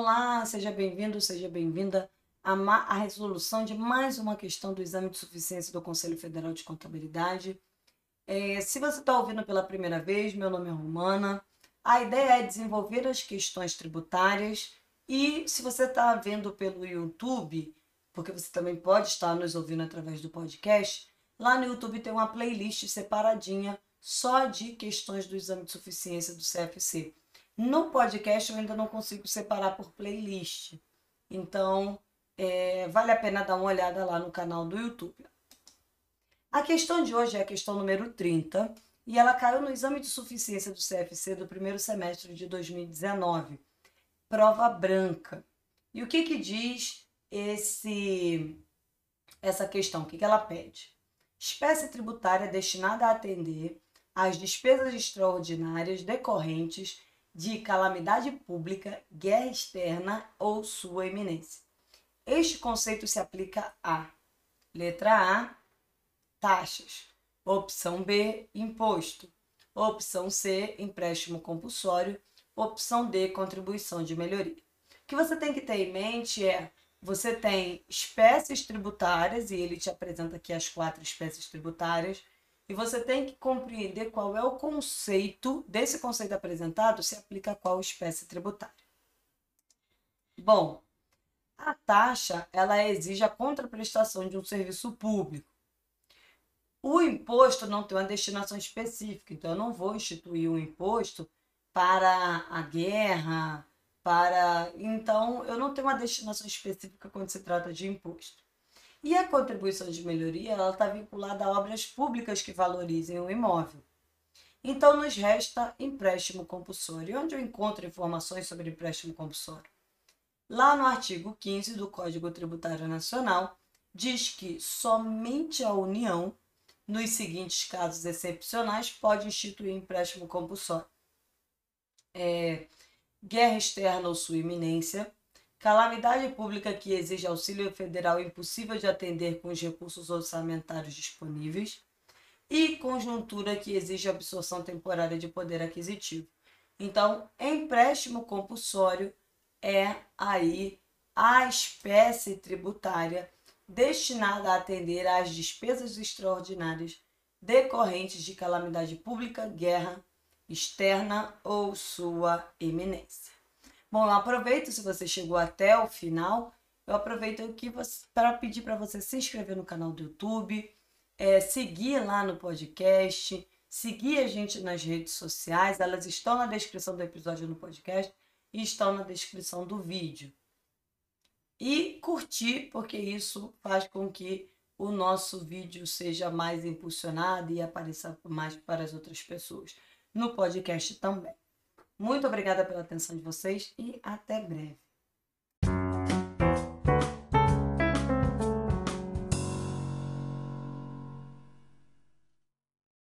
Olá, seja bem-vindo, seja bem-vinda a resolução de mais uma questão do exame de suficiência do Conselho Federal de Contabilidade. É, se você está ouvindo pela primeira vez, meu nome é Romana. A ideia é desenvolver as questões tributárias e se você está vendo pelo YouTube, porque você também pode estar nos ouvindo através do podcast, lá no YouTube tem uma playlist separadinha só de questões do exame de suficiência do CFC. No podcast eu ainda não consigo separar por playlist. Então, é, vale a pena dar uma olhada lá no canal do YouTube. A questão de hoje é a questão número 30 e ela caiu no exame de suficiência do CFC do primeiro semestre de 2019. Prova branca. E o que, que diz esse essa questão? O que, que ela pede? Espécie tributária destinada a atender às despesas extraordinárias decorrentes de calamidade pública, guerra externa ou sua eminência. Este conceito se aplica a letra A, taxas, opção B, imposto, opção C, empréstimo compulsório, opção D, contribuição de melhoria. O que você tem que ter em mente é você tem espécies tributárias, e ele te apresenta aqui as quatro espécies tributárias, e você tem que compreender qual é o conceito, desse conceito apresentado, se aplica a qual espécie tributária. Bom, a taxa, ela exige a contraprestação de um serviço público. O imposto não tem uma destinação específica, então eu não vou instituir um imposto para a guerra, para. Então, eu não tenho uma destinação específica quando se trata de imposto. E a contribuição de melhoria ela está vinculada a obras públicas que valorizem o imóvel. Então, nos resta empréstimo compulsório. Onde eu encontro informações sobre empréstimo compulsório? Lá no artigo 15 do Código Tributário Nacional, diz que somente a União, nos seguintes casos excepcionais, pode instituir empréstimo compulsório. É, guerra externa ou sua iminência, Calamidade pública que exige auxílio federal impossível de atender com os recursos orçamentários disponíveis. E conjuntura que exige absorção temporária de poder aquisitivo. Então, empréstimo compulsório é aí a espécie tributária destinada a atender às despesas extraordinárias decorrentes de calamidade pública, guerra externa ou sua eminência. Bom, eu aproveito se você chegou até o final, eu aproveito aqui para pedir para você se inscrever no canal do YouTube, é, seguir lá no podcast, seguir a gente nas redes sociais, elas estão na descrição do episódio no podcast e estão na descrição do vídeo. E curtir, porque isso faz com que o nosso vídeo seja mais impulsionado e apareça mais para as outras pessoas. No podcast também. Muito obrigada pela atenção de vocês e até breve.